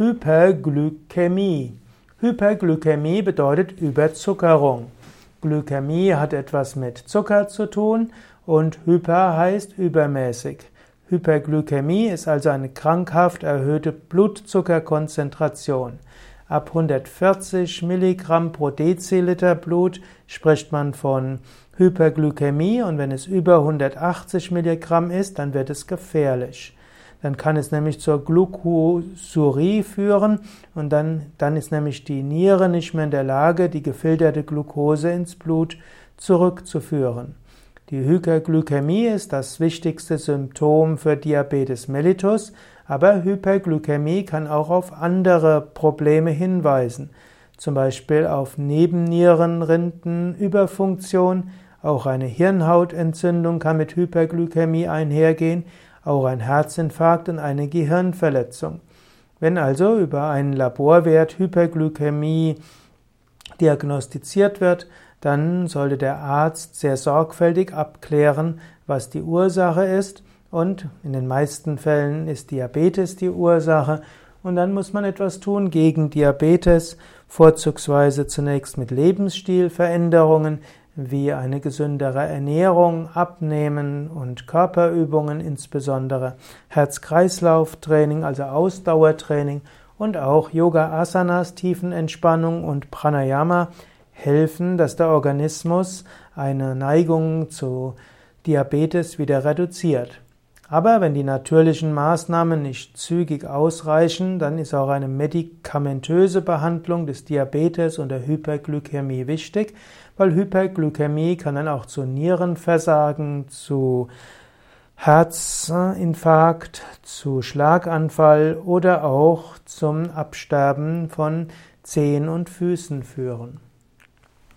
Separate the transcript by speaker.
Speaker 1: Hyperglykämie. Hyperglykämie bedeutet Überzuckerung. Glykämie hat etwas mit Zucker zu tun und Hyper heißt übermäßig. Hyperglykämie ist also eine krankhaft erhöhte Blutzuckerkonzentration. Ab 140 Milligramm pro Deziliter Blut spricht man von Hyperglykämie und wenn es über 180 Milligramm ist, dann wird es gefährlich. Dann kann es nämlich zur Glucosurie führen und dann, dann ist nämlich die Niere nicht mehr in der Lage, die gefilterte Glucose ins Blut zurückzuführen. Die Hyperglykämie ist das wichtigste Symptom für Diabetes mellitus, aber Hyperglykämie kann auch auf andere Probleme hinweisen, zum Beispiel auf Nebennierenrindenüberfunktion, auch eine Hirnhautentzündung kann mit Hyperglykämie einhergehen, auch ein Herzinfarkt und eine Gehirnverletzung. Wenn also über einen Laborwert Hyperglykämie diagnostiziert wird, dann sollte der Arzt sehr sorgfältig abklären, was die Ursache ist und in den meisten Fällen ist Diabetes die Ursache und dann muss man etwas tun gegen Diabetes, vorzugsweise zunächst mit Lebensstilveränderungen, wie eine gesündere Ernährung, Abnehmen und Körperübungen, insbesondere Herz-Kreislauf-Training, also Ausdauertraining und auch Yoga-Asanas, Tiefenentspannung und Pranayama helfen, dass der Organismus eine Neigung zu Diabetes wieder reduziert. Aber wenn die natürlichen Maßnahmen nicht zügig ausreichen, dann ist auch eine medikamentöse Behandlung des Diabetes und der Hyperglykämie wichtig, weil Hyperglykämie kann dann auch zu Nierenversagen, zu Herzinfarkt, zu Schlaganfall oder auch zum Absterben von Zehen und Füßen führen.